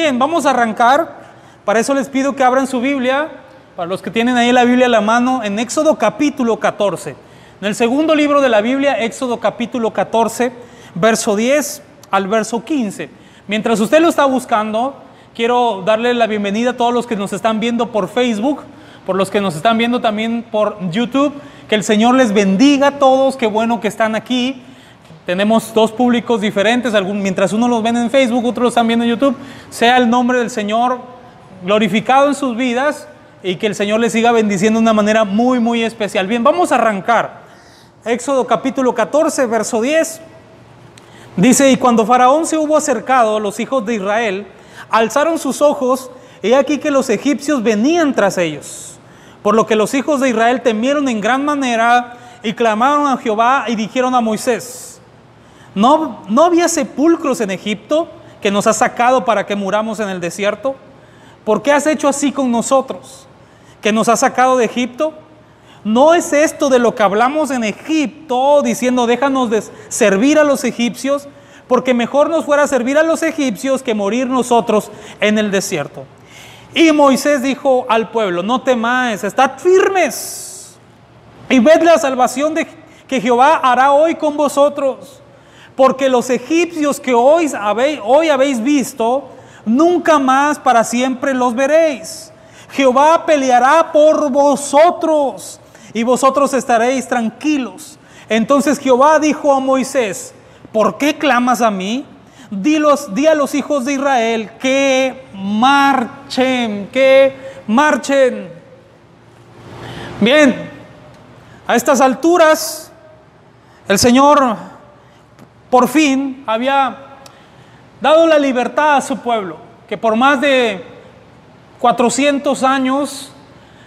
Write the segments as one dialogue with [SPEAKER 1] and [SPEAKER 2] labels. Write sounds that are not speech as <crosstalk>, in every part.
[SPEAKER 1] Bien, vamos a arrancar. Para eso les pido que abran su Biblia, para los que tienen ahí la Biblia a la mano, en Éxodo capítulo 14. En el segundo libro de la Biblia, Éxodo capítulo 14, verso 10 al verso 15. Mientras usted lo está buscando, quiero darle la bienvenida a todos los que nos están viendo por Facebook, por los que nos están viendo también por YouTube. Que el Señor les bendiga a todos, qué bueno que están aquí. Tenemos dos públicos diferentes, algún, mientras uno los ven en Facebook, otros los están viendo en YouTube. Sea el nombre del Señor glorificado en sus vidas y que el Señor les siga bendiciendo de una manera muy, muy especial. Bien, vamos a arrancar. Éxodo capítulo 14, verso 10. Dice, y cuando Faraón se hubo acercado, los hijos de Israel alzaron sus ojos, y aquí que los egipcios venían tras ellos. Por lo que los hijos de Israel temieron en gran manera y clamaron a Jehová y dijeron a Moisés, ¿No, ¿No había sepulcros en Egipto que nos has sacado para que muramos en el desierto? ¿Por qué has hecho así con nosotros? ¿Que nos has sacado de Egipto? ¿No es esto de lo que hablamos en Egipto diciendo déjanos de servir a los egipcios? Porque mejor nos fuera servir a los egipcios que morir nosotros en el desierto. Y Moisés dijo al pueblo, no temáis, estad firmes y ved la salvación de, que Jehová hará hoy con vosotros porque los egipcios que hoy habéis, hoy habéis visto, nunca más para siempre los veréis. Jehová peleará por vosotros y vosotros estaréis tranquilos. Entonces Jehová dijo a Moisés, ¿por qué clamas a mí? Di a los hijos de Israel que marchen, que marchen. Bien, a estas alturas el Señor por fin había dado la libertad a su pueblo, que por más de 400 años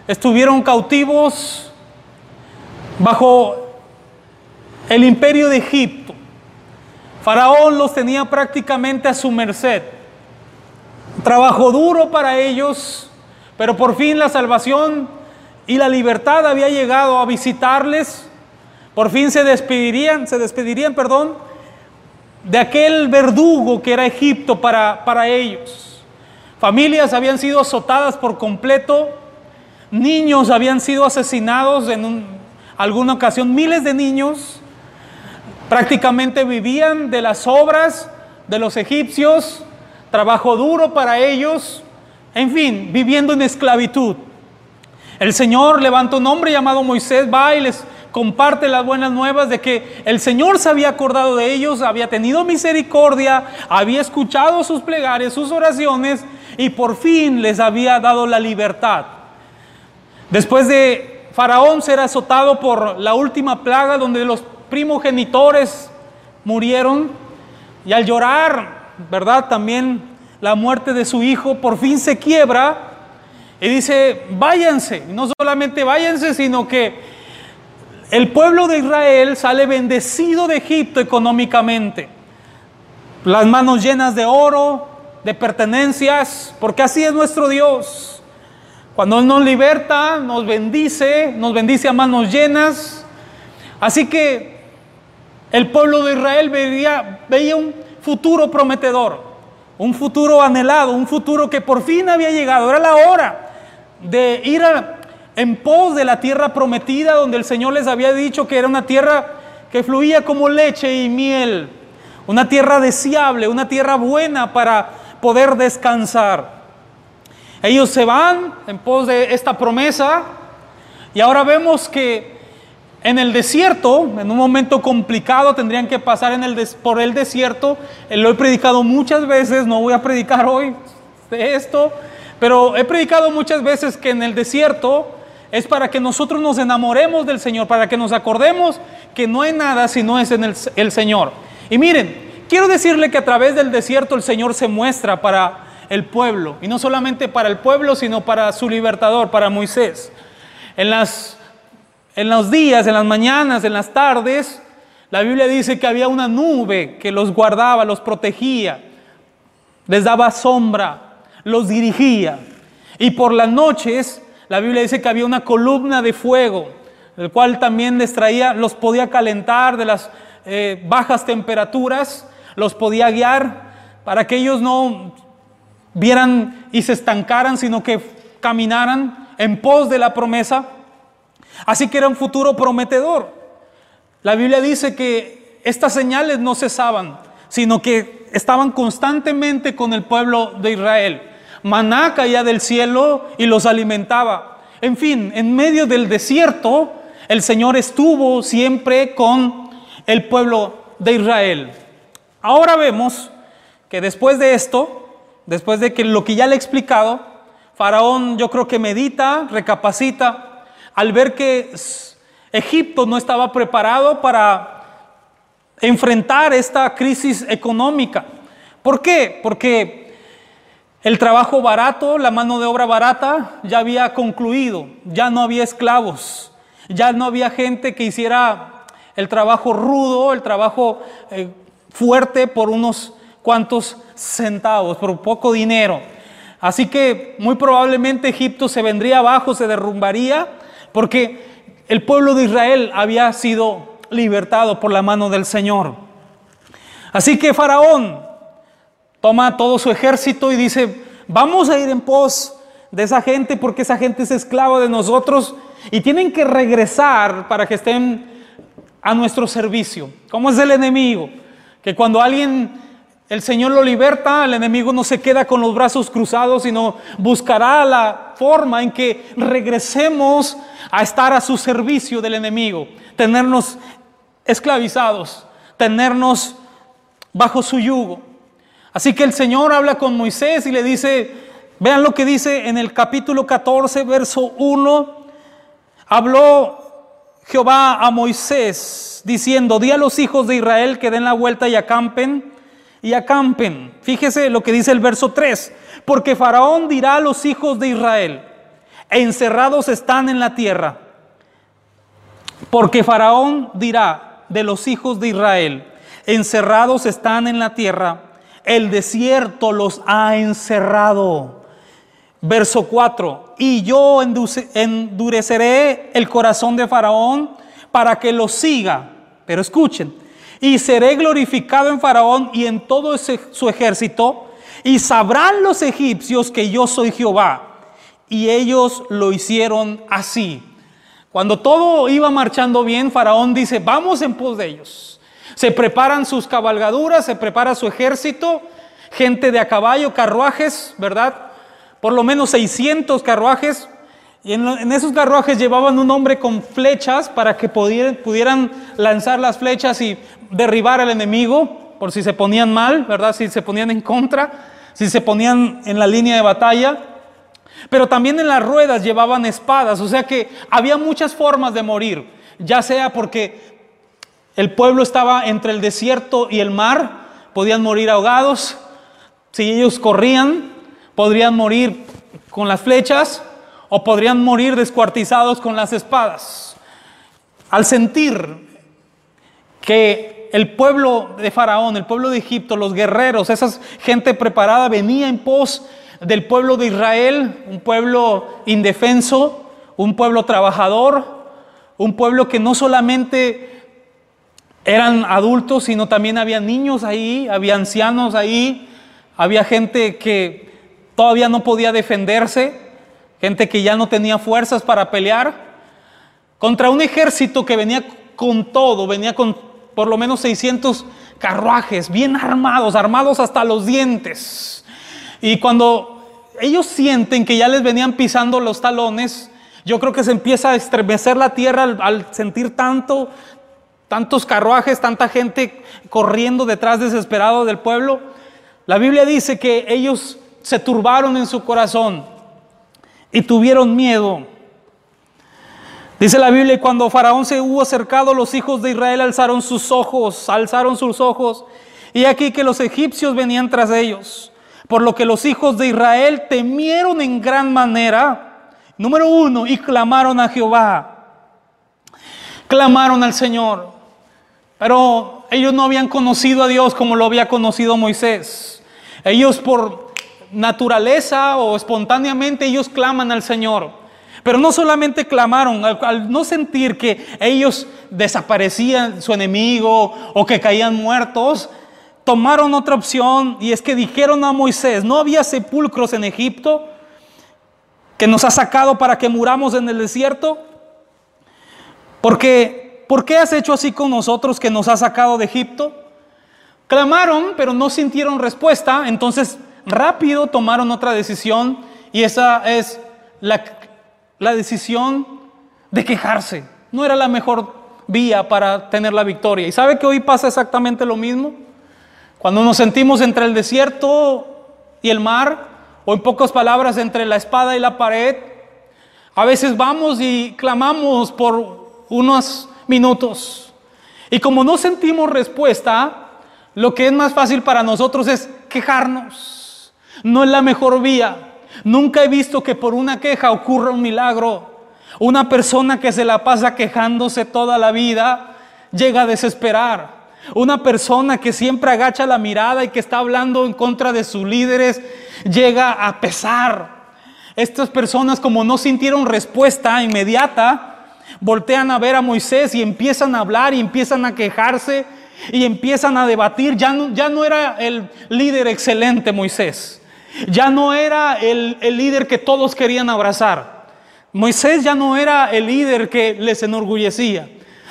[SPEAKER 1] estuvieron cautivos bajo el imperio de Egipto. Faraón los tenía prácticamente a su merced. Trabajo duro para ellos, pero por fin la salvación y la libertad había llegado a visitarles. Por fin se despedirían, se despedirían, perdón, de aquel verdugo que era Egipto para, para ellos. Familias habían sido azotadas por completo, niños habían sido asesinados en alguna ocasión, miles de niños prácticamente vivían de las obras de los egipcios, trabajo duro para ellos, en fin, viviendo en esclavitud. El Señor levantó un hombre llamado Moisés, va y les comparte las buenas nuevas de que el Señor se había acordado de ellos, había tenido misericordia, había escuchado sus plegarias, sus oraciones y por fin les había dado la libertad. Después de Faraón ser azotado por la última plaga donde los primogenitores murieron y al llorar, ¿verdad? También la muerte de su hijo por fin se quiebra y dice, váyanse, no solamente váyanse, sino que el pueblo de Israel sale bendecido de Egipto económicamente. Las manos llenas de oro, de pertenencias, porque así es nuestro Dios. Cuando Él nos liberta, nos bendice, nos bendice a manos llenas. Así que el pueblo de Israel veía, un futuro prometedor, un futuro anhelado, un futuro que por fin había llegado. Era la hora de ir a, en pos de la tierra prometida donde el Señor les había dicho que era una tierra que fluía como leche y miel, una tierra deseable, una tierra buena para poder descansar. Ellos se van en pos de esta promesa y ahora vemos que en el desierto, en un momento complicado, tendrían que pasar por el desierto. Eh, lo he predicado muchas veces, no voy a predicar hoy de esto, pero he predicado muchas veces que en el desierto es para que nosotros nos enamoremos del Señor, para que nos acordemos que no hay nada si no es en el, Señor. Y miren, quiero decirle que a través del desierto el Señor se muestra para el pueblo, y no solamente para el pueblo, sino para su libertador, para Moisés. En, las, en los días, en las mañanas, en las tardes, la Biblia dice que había una nube que los guardaba, los protegía, les daba sombra, los dirigía. Y por las noches la Biblia dice que había una columna de fuego, el cual también les traía, los podía calentar de las eh, bajas temperaturas, los podía guiar para que ellos no vieran y se estancaran, sino que caminaran en pos de la promesa. Así que era un futuro prometedor. La Biblia dice que estas señales no cesaban, sino que estaban constantemente con el pueblo de Israel. Maná caía del cielo y los alimentaba. En fin, en medio del desierto, el Señor estuvo siempre con el pueblo de Israel. Ahora vemos que después de esto, después de que lo que ya le he explicado, Faraón yo creo que medita, recapacita, al ver que Egipto no estaba preparado para enfrentar esta crisis económica. ¿Por qué? Porque el trabajo barato, la mano de obra barata ya había concluido, ya no había esclavos, ya no había gente que hiciera el trabajo rudo, el trabajo eh, fuerte por unos cuantos centavos, por poco dinero. Así que muy probablemente Egipto se vendría abajo, se derrumbaría, porque el pueblo de Israel había sido libertado por la mano del Señor. Así que Faraón toma todo su ejército y dice, vamos a ir en pos de esa gente porque esa gente es esclava de nosotros y tienen que regresar para que estén a nuestro servicio. ¿Cómo es el enemigo? Que cuando alguien, el Señor lo liberta, el enemigo no se queda con los brazos cruzados, sino buscará la forma en que regresemos a estar a su servicio del enemigo, tenernos esclavizados, tenernos bajo su yugo. Así que el Señor habla con Moisés y le dice, vean lo que dice en el capítulo 14, verso 1, habló Jehová a Moisés diciendo, di a los hijos de Israel que den la vuelta y acampen y acampen. Fíjese lo que dice el verso 3, porque Faraón dirá a los hijos de Israel, encerrados están en la tierra. Porque Faraón dirá de los hijos de Israel, encerrados están en la tierra, el desierto los ha encerrado. Verso 4, y yo endureceré el corazón de Faraón para que lo siga. Pero escuchen, y seré glorificado en Faraón y en todo su ejército, y sabrán los egipcios que yo soy Jehová. Y ellos lo hicieron así. Cuando todo iba marchando bien, Faraón dice, vamos en pos de ellos. Se preparan sus cabalgaduras, se prepara su ejército, gente de a caballo, carruajes, ¿verdad? por lo menos 600 carruajes, y en, esos carruajes llevaban un hombre con flechas para que pudieran, pudieran lanzar las flechas y derribar al enemigo, por si se ponían mal, ¿verdad? Si se ponían en contra, si se ponían en la línea de batalla. Pero también en las ruedas llevaban espadas, o sea que había muchas formas de morir, ya sea porque el pueblo estaba entre el desierto y el mar, podían morir ahogados, si ellos corrían, podrían morir con las flechas o podrían morir descuartizados con las espadas. Al sentir que el pueblo de Faraón, el pueblo de Egipto, los guerreros, esa gente preparada venía en pos del pueblo de Israel, un pueblo indefenso, un pueblo trabajador, un pueblo que no solamente eran adultos, sino también había niños ahí, había ancianos ahí, había gente que todavía no podía defenderse, gente que ya no tenía fuerzas para pelear, contra un ejército que venía con todo, venía con por lo menos 600 carruajes, bien armados, armados hasta los dientes. Y cuando ellos sienten que ya les venían pisando los talones, yo creo que se empieza a estremecer la tierra al, al sentir tanto, tantos carruajes, tanta gente corriendo detrás desesperado del pueblo. La Biblia dice que ellos se turbaron en su corazón y tuvieron miedo. Dice la Biblia, cuando Faraón se hubo acercado, los hijos de Israel alzaron sus ojos, alzaron sus ojos, y aquí que los egipcios venían tras ellos. Por lo que los hijos de Israel temieron en gran manera, número uno, y clamaron a Jehová. Clamaron al Señor. Pero ellos no habían conocido a Dios como lo había conocido Moisés. Ellos por naturaleza o espontáneamente ellos claman al Señor. Pero no solamente clamaron, al, no sentir que ellos desaparecían su enemigo o que caían muertos, tomaron otra opción y es que dijeron a Moisés, no había sepulcros en Egipto que nos ha sacado para que muramos en el desierto. Porque, ¿por qué has hecho así con nosotros que nos has sacado de Egipto? Clamaron, pero no sintieron respuesta, entonces rápido tomaron otra decisión y esa es la, decisión de quejarse. No era la mejor vía para tener la victoria. ¿Y sabe que hoy pasa exactamente lo mismo? Cuando nos sentimos entre el desierto y el mar, o en pocas palabras, entre la espada y la pared, a veces vamos y clamamos por unos minutos. Y como no sentimos respuesta, lo que es más fácil para nosotros es quejarnos. No es la mejor vía. Nunca he visto que por una queja ocurra un milagro. Una persona que se la pasa quejándose toda la vida llega a desesperar. Una persona que siempre agacha la mirada y que está hablando en contra de sus líderes llega a pesar. Estas personas como no sintieron respuesta inmediata, voltean a ver a Moisés y empiezan a hablar y empiezan a quejarse y empiezan a debatir. Ya no, ya no era el líder excelente Moisés. Ya no era el, el líder que todos querían abrazar. Moisés ya no era el líder que les enorgullecía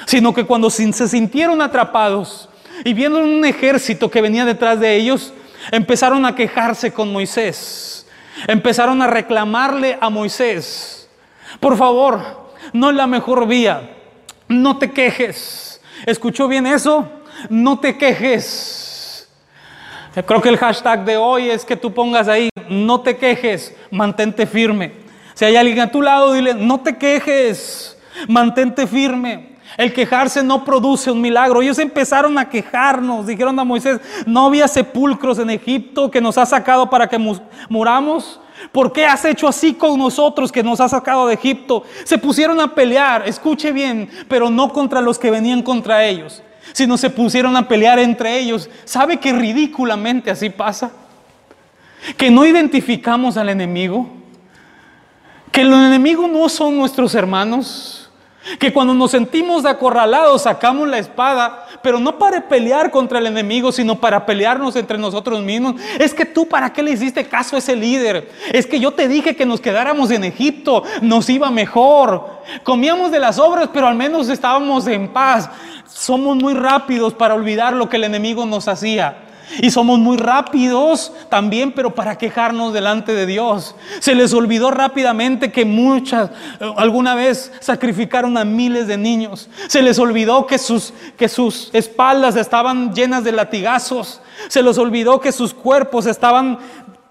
[SPEAKER 1] sino que cuando se sintieron atrapados y viendo un ejército que venía detrás de ellos, empezaron a quejarse con Moisés, empezaron a reclamarle a Moisés, por favor, no es la mejor vía, no te quejes. ¿Escuchó bien eso? No te quejes. Creo que el hashtag de hoy es que tú pongas ahí, no te quejes, mantente firme. Si hay alguien a tu lado, dile, no te quejes, mantente firme. El quejarse no produce un milagro. Ellos empezaron a quejarnos. Dijeron a Moisés, no había sepulcros en Egipto que nos ha sacado para que muramos. ¿Por qué has hecho así con nosotros que nos has sacado de Egipto? Se pusieron a pelear, escuche bien, pero no contra los que venían contra ellos, sino se pusieron a pelear entre ellos. ¿Sabe que ridículamente así pasa? Que no identificamos al enemigo, que los enemigos no son nuestros hermanos que cuando nos sentimos acorralados sacamos la espada, pero no para pelear contra el enemigo, sino para pelearnos entre nosotros mismos. Es que tú para qué le hiciste caso a ese líder? Es que yo te dije que nos quedáramos en Egipto, nos iba mejor. Comíamos de las obras, pero al menos estábamos en paz. Somos muy rápidos para olvidar lo que el enemigo nos hacía. Y somos muy rápidos también, pero para quejarnos delante de Dios. Se les olvidó rápidamente que muchas, eh, alguna vez sacrificaron a miles de niños. Se les olvidó que sus, que sus espaldas estaban llenas de latigazos. Se les olvidó que sus cuerpos estaban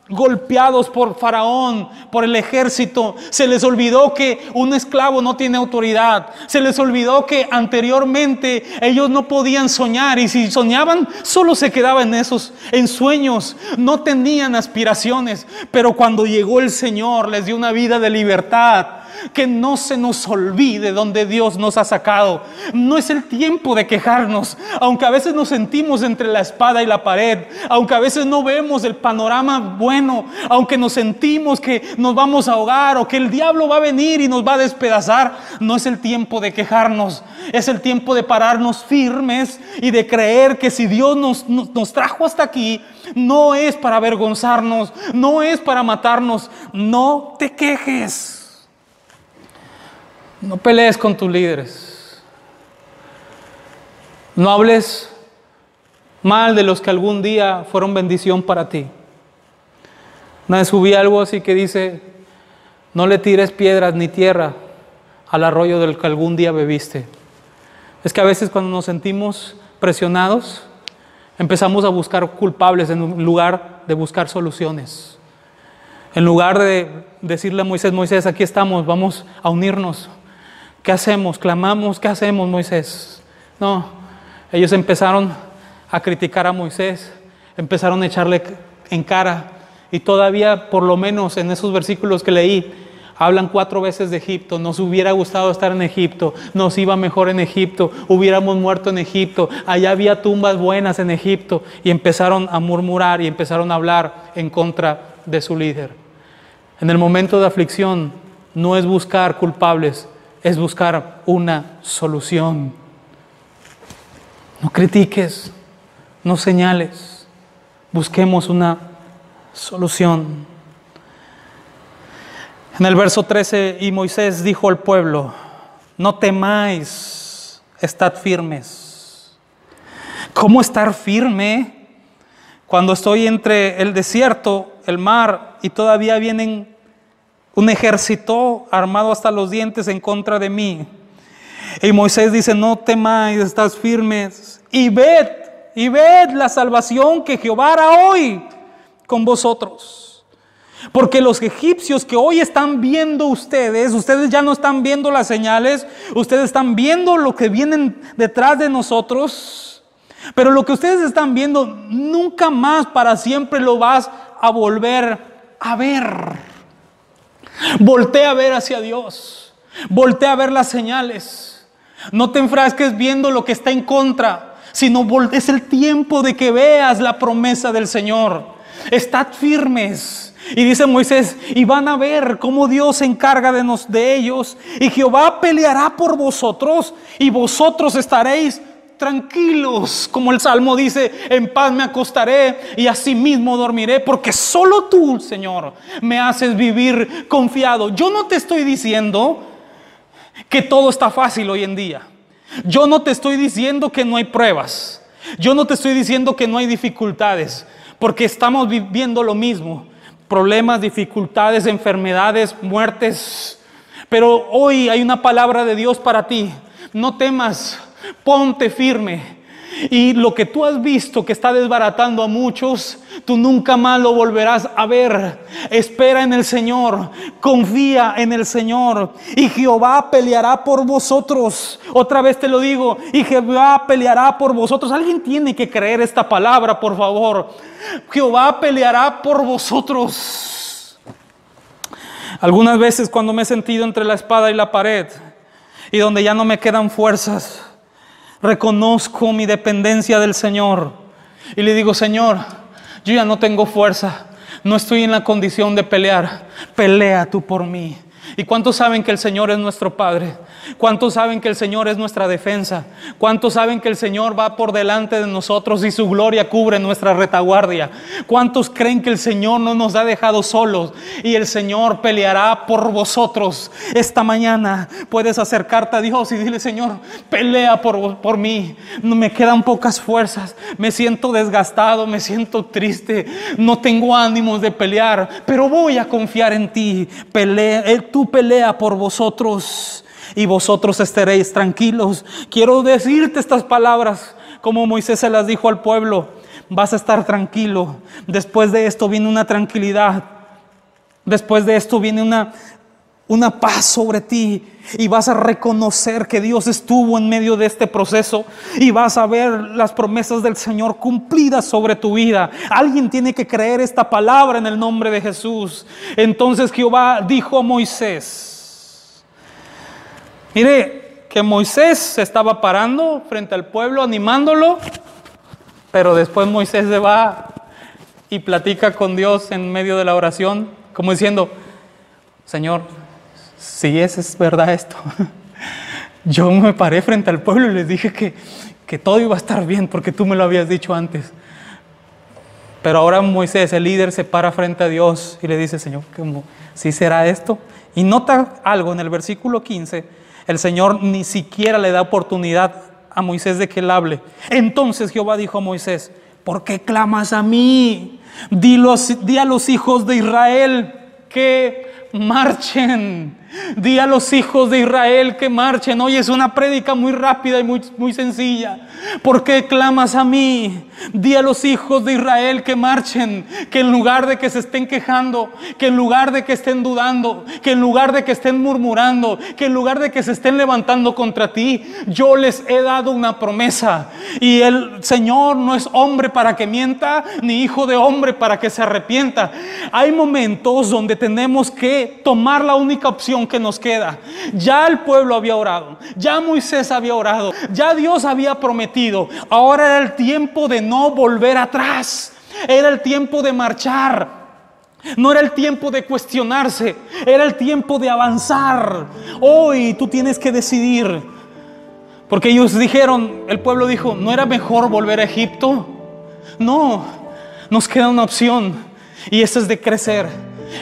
[SPEAKER 1] golpeados por Faraón, por el ejército. Se les olvidó que un esclavo no tiene autoridad. Se les olvidó que anteriormente ellos no podían soñar y si soñaban solo se quedaban en esos en sueños, no tenían aspiraciones, pero cuando llegó el Señor les dio una vida de libertad que no se nos olvide donde Dios nos ha sacado. No es el tiempo de quejarnos, aunque a veces nos sentimos entre la espada y la pared, aunque a veces no vemos el panorama bueno, aunque nos sentimos que nos vamos a ahogar o que el diablo va a venir y nos va a despedazar, no es el tiempo de quejarnos, es el tiempo de pararnos firmes y de creer que si Dios nos, nos, trajo hasta aquí, no es para avergonzarnos, no es para matarnos, no te quejes. No pelees con tus líderes. No hables mal de los que algún día fueron bendición para ti. Una vez subí algo así que dice, no le tires piedras ni tierra al arroyo del que algún día bebiste. Es que a veces cuando nos sentimos presionados, empezamos a buscar culpables en lugar de buscar soluciones. En lugar de decirle a Moisés, Moisés, aquí estamos, vamos a unirnos. ¿Qué hacemos? Clamamos, ¿qué hacemos, Moisés? No, ellos empezaron a criticar a Moisés, empezaron a echarle en cara y todavía, por lo menos en esos versículos que leí, hablan cuatro veces de Egipto. Nos hubiera gustado estar en Egipto, nos iba mejor en Egipto, hubiéramos muerto en Egipto, allá había tumbas buenas en Egipto y empezaron a murmurar y empezaron a hablar en contra de su líder. En el momento de aflicción no es buscar culpables, es buscar una solución. No critiques, no señales. Busquemos una solución. En el verso 13, y Moisés dijo al pueblo, no temáis, estad firmes. ¿Cómo estar firme cuando estoy entre el desierto, el mar, y todavía vienen un ejército armado hasta los dientes en contra de mí? Y Moisés dice, no temáis, estás firmes, y ved, y ved la salvación que Jehová hará hoy con vosotros. Porque los egipcios que hoy están viendo ustedes, ustedes ya no están viendo las señales, ustedes están viendo lo que vienen detrás de nosotros. Pero lo que ustedes están viendo, nunca más para siempre lo vas a volver a ver. Voltea a ver hacia Dios. Voltea a ver las señales. No te enfrasques viendo lo que está en contra, sino es el tiempo de que veas la promesa del Señor. Estad firmes y dice Moisés, y van a ver cómo Dios se encarga de, nos, de ellos, y Jehová peleará por vosotros, y vosotros estaréis tranquilos, como el Salmo dice, en paz me acostaré y asimismo dormiré, porque solo tú, Señor, me haces vivir confiado. Yo no te estoy diciendo que todo está fácil hoy en día. Yo no te estoy diciendo que no hay pruebas. Yo no te estoy diciendo que no hay dificultades, porque estamos viviendo lo mismo problemas, dificultades, enfermedades, muertes. Pero hoy hay una palabra de Dios para ti. No temas, ponte firme. Y lo que tú has visto que está desbaratando a muchos, tú nunca más lo volverás a ver. Espera en el Señor, confía en el Señor. Y Jehová peleará por vosotros. Otra vez te lo digo, y Jehová peleará por vosotros. Alguien tiene que creer esta palabra, por favor. Jehová peleará por vosotros. Algunas veces cuando me he sentido entre la espada y la pared y donde ya no me quedan fuerzas, reconozco mi dependencia del Señor. Y le digo, Señor, yo ya no tengo fuerza, no estoy en la condición de pelear, pelea tú por mí. ¿Y cuántos saben que el Señor es nuestro Padre? ¿Cuántos saben que el Señor es nuestra defensa? ¿Cuántos saben que el Señor va por delante de nosotros y su gloria cubre nuestra retaguardia? ¿Cuántos creen que el Señor no nos ha dejado solos y el Señor peleará por vosotros? Esta mañana puedes acercarte a Dios y dile, Señor, pelea por, por mí. Me quedan pocas fuerzas, me siento desgastado, me siento triste, no tengo ánimos de pelear, pero voy a confiar en ti. Pelea, eh, pelea por vosotros y vosotros estaréis tranquilos. Quiero decirte estas palabras como Moisés se las dijo al pueblo. Vas a estar tranquilo. Después de esto viene una tranquilidad. Después de esto viene una, una paz sobre ti y vas a reconocer que Dios estuvo en medio de este proceso y vas a ver las promesas del Señor cumplidas sobre tu vida. Alguien tiene que creer esta palabra en el nombre de Jesús. Entonces Jehová dijo a Moisés, Mire que Moisés se estaba parando frente al pueblo, animándolo, pero después Moisés se va y platica con Dios en medio de la oración, como diciendo, Señor, si es, verdad esto, <laughs> yo me paré frente al pueblo y les dije que, que todo iba a estar bien porque tú me lo habías dicho antes. Pero ahora Moisés, el líder, se para frente a Dios y le dice, Señor, si será esto? Y nota algo en el versículo 15 el Señor ni siquiera le da oportunidad a Moisés de que él hable. Entonces Jehová dijo a Moisés, ¿por qué clamas a mí? Di a los hijos de Israel que marchen. Di a los hijos de Israel que marchen. Hoy es una prédica muy rápida y muy, muy sencilla. ¿Por qué clamas a mí? Di a los hijos de Israel que marchen, que en lugar de que se estén quejando, que en lugar de que estén dudando, que en lugar de que estén murmurando, que en lugar de que se estén levantando contra ti, yo les he dado una promesa. Y el Señor no es hombre para que mienta, ni hijo de hombre para que se arrepienta. Hay momentos donde tenemos que tomar la única opción que nos queda. Ya el pueblo había orado, ya Moisés había orado, ya Dios había prometido. Ahora era el tiempo de no volver atrás. Era el tiempo de marchar. No era el tiempo de cuestionarse, era el tiempo de avanzar. Hoy tú tienes que decidir. Porque ellos dijeron, el pueblo dijo, ¿no era mejor volver a Egipto? No, nos queda una opción y esa es de crecer,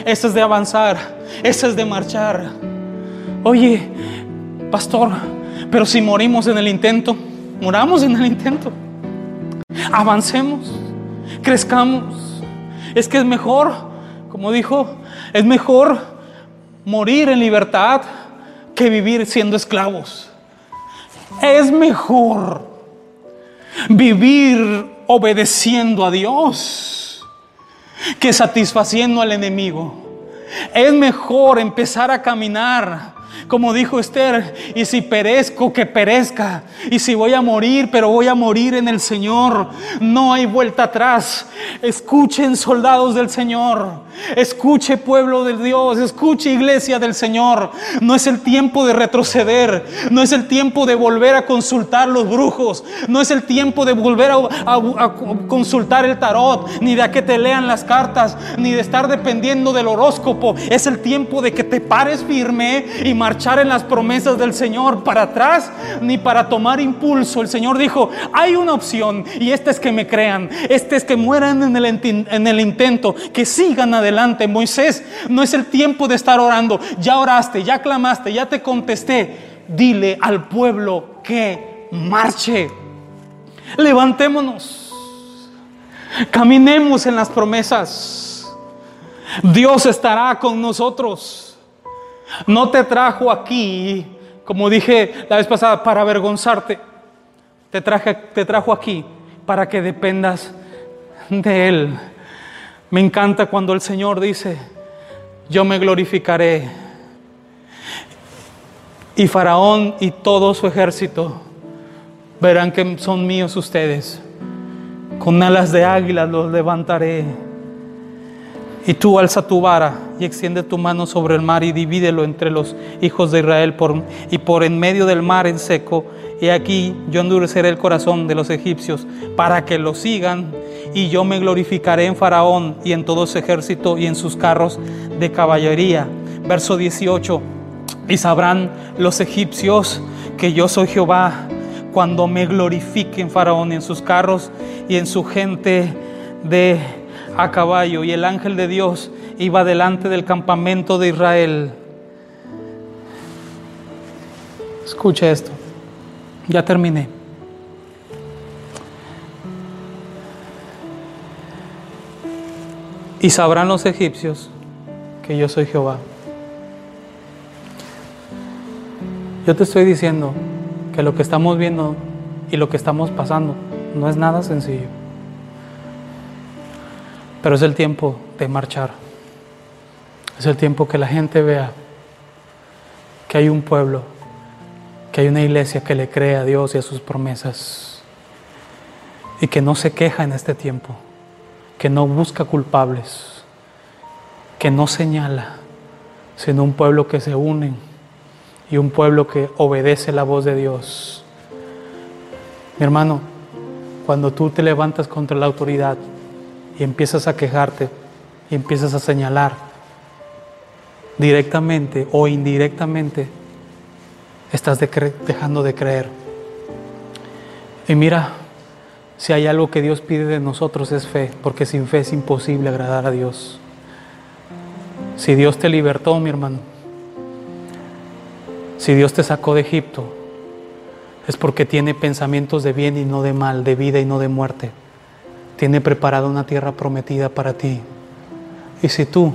[SPEAKER 1] esa es de avanzar, esa es de marchar. Oye, pastor, pero si morimos en el intento, moramos en el intento. Avancemos, crezcamos. Es que es mejor, como dijo, es mejor morir en libertad que vivir siendo esclavos. Es mejor vivir obedeciendo a Dios que satisfaciendo al enemigo. Es mejor empezar a caminar como dijo Esther, y si perezco, que perezca. Y si voy a morir, pero voy a morir en el Señor. No hay vuelta atrás. Escuchen soldados del Señor. Escuche pueblo de Dios. Escuche iglesia del Señor. No es el tiempo de retroceder. No es el tiempo de volver a consultar los brujos. No es el tiempo de volver a, consultar el tarot. Ni de que te lean las cartas. Ni de estar dependiendo del horóscopo. Es el tiempo de que te pares firme y marchar en las promesas del Señor para atrás ni para tomar impulso. El Señor dijo, hay una opción y esta es que me crean, este es que mueran en el, en el intento, que sigan adelante. Moisés, no es el tiempo de estar orando, ya oraste, ya clamaste, ya te contesté. Dile al pueblo que marche. Levantémonos. Caminemos en las promesas. Dios estará con nosotros. No te trajo aquí, como dije la vez pasada, para avergonzarte. Te, traje, te trajo aquí para que dependas de Él. Me encanta cuando el Señor dice, yo me glorificaré. Y Faraón y todo su ejército verán que son míos ustedes. Con alas de águila los levantaré. Y tú alza tu vara y extiende tu mano sobre el mar y divídelo entre los hijos de Israel y por en medio del mar en seco. Y aquí yo endureceré el corazón de los egipcios para que lo sigan. Y yo me glorificaré en Faraón y en todo su ejército y en sus carros de caballería. Verso 18. Y sabrán los egipcios que yo soy Jehová cuando me glorifique en Faraón en sus carros y en su gente de a caballo y el ángel de Dios iba delante del campamento de Israel. Escucha esto, ya terminé. Y sabrán los egipcios que yo soy Jehová. Yo te estoy diciendo que lo que estamos viendo y lo que estamos pasando no es nada sencillo. Pero es el tiempo de marchar. Es el tiempo que la gente vea que hay un pueblo, que hay una iglesia que le cree a Dios y a sus promesas y que no se queja en este tiempo, que no busca culpables, que no señala, sino un pueblo que se une y un pueblo que obedece la voz de Dios. Mi hermano, cuando tú te levantas contra la autoridad, y empiezas a quejarte y empiezas a señalar directamente o indirectamente, estás dejando de creer. Y mira, si hay algo que Dios pide de nosotros es fe, porque sin fe es imposible agradar a Dios. Si Dios te libertó, mi hermano, si Dios te sacó de Egipto, es porque tiene pensamientos de bien y no de mal, de vida y no de muerte tiene preparada una tierra prometida para ti. Y si tú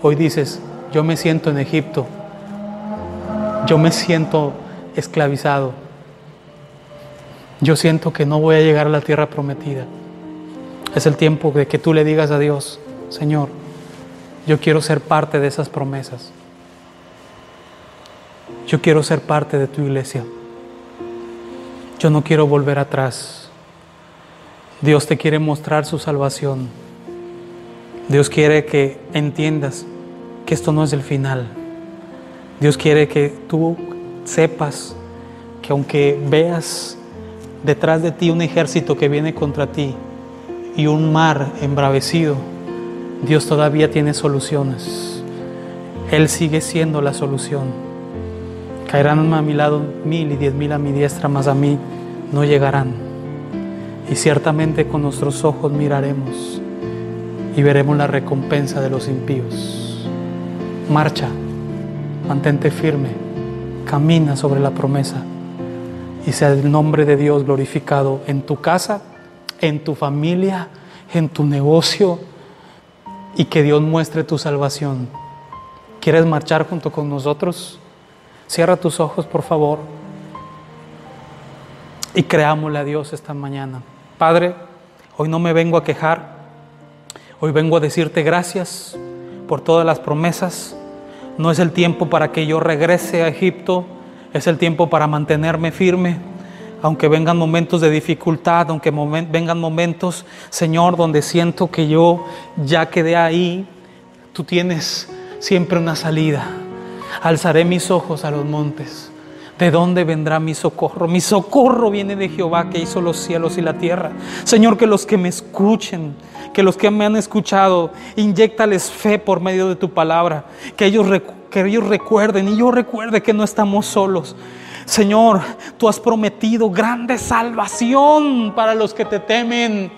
[SPEAKER 1] hoy dices, yo me siento en Egipto, yo me siento esclavizado, yo siento que no voy a llegar a la tierra prometida, es el tiempo de que tú le digas a Dios, Señor, yo quiero ser parte de esas promesas. Yo quiero ser parte de tu iglesia. Yo no quiero volver atrás. Dios te quiere mostrar su salvación. Dios quiere que entiendas que esto no es el final. Dios quiere que tú sepas que aunque veas detrás de ti un ejército que viene contra ti y un mar embravecido, Dios todavía tiene soluciones. Él sigue siendo la solución. Caerán a mi lado mil y diez mil a mi diestra, mas a mí no llegarán. Y ciertamente con nuestros ojos miraremos y veremos la recompensa de los impíos. Marcha, mantente firme, camina sobre la promesa y sea el nombre de Dios glorificado en tu casa, en tu familia, en tu negocio y que Dios muestre tu salvación. ¿Quieres marchar junto con nosotros? Cierra tus ojos, por favor, y creámosle a Dios esta mañana. Padre, hoy no me vengo a quejar, hoy vengo a decirte gracias por todas las promesas. No es el tiempo para que yo regrese a Egipto, es el tiempo para mantenerme firme, aunque vengan momentos de dificultad, aunque vengan momentos, Señor, donde siento que yo ya quedé ahí, tú tienes siempre una salida. Alzaré mis ojos a los montes. ¿De dónde vendrá mi socorro? Mi socorro viene de Jehová que hizo los cielos y la tierra. Señor, que los que me escuchen, que los que me han escuchado, inyectales fe por medio de tu palabra. Que ellos, que ellos recuerden y yo recuerde que no estamos solos. Señor, tú has prometido grande salvación para los que te temen.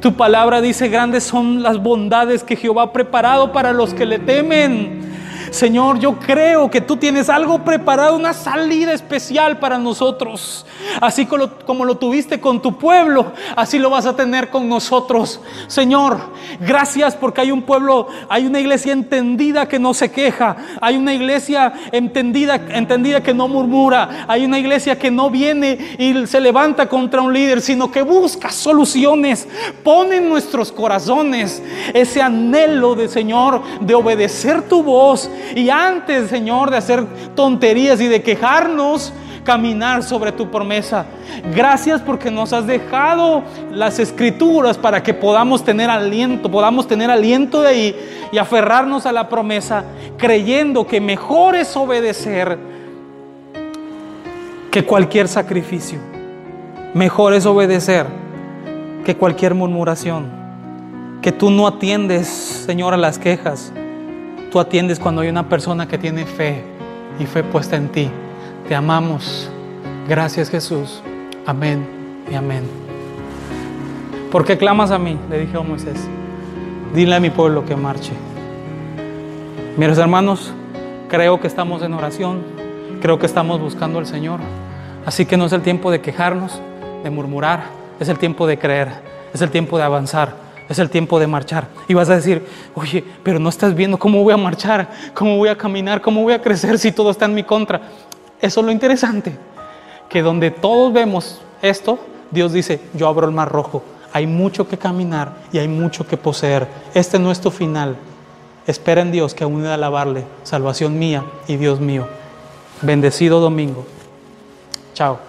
[SPEAKER 1] Tu palabra dice, grandes son las bondades que Jehová ha preparado para los que le temen. Señor, yo creo que tú tienes algo preparado, una salida especial para nosotros. Así como lo, tuviste con tu pueblo, así lo vas a tener con nosotros. Señor, gracias porque hay un pueblo, hay una iglesia entendida que no se queja, hay una iglesia entendida, entendida que no murmura, hay una iglesia que no viene y se levanta contra un líder, sino que busca soluciones. Pone en nuestros corazones ese anhelo de Señor de obedecer tu voz y antes, Señor, de hacer tonterías y de quejarnos, caminar sobre tu promesa. Gracias porque nos has dejado las escrituras para que podamos tener aliento, podamos tener aliento de ahí y aferrarnos a la promesa, creyendo que mejor es obedecer que cualquier sacrificio. Mejor es obedecer que cualquier murmuración. Que tú no atiendes, Señor, a las quejas Tú atiendes cuando hay una persona que tiene fe y fe puesta en ti. Te amamos. Gracias Jesús. Amén y amén. ¿Por qué clamas a mí? Le dije a Moisés. Dile a mi pueblo que marche. Mis hermanos, creo que estamos en oración. Creo que estamos buscando al Señor. Así que no es el tiempo de quejarnos, de murmurar. Es el tiempo de creer. Es el tiempo de avanzar es el tiempo de marchar. Y vas a decir, oye, pero no estás viendo cómo voy a marchar, cómo voy a caminar, cómo voy a crecer si todo está en mi contra. Eso es lo interesante, que donde todos vemos esto, Dios dice, yo abro el mar rojo. Hay mucho que caminar y hay mucho que poseer. Este no es tu final. Espera en Dios que aún de alabarle, salvación mía y Dios mío. Bendecido domingo. Chao.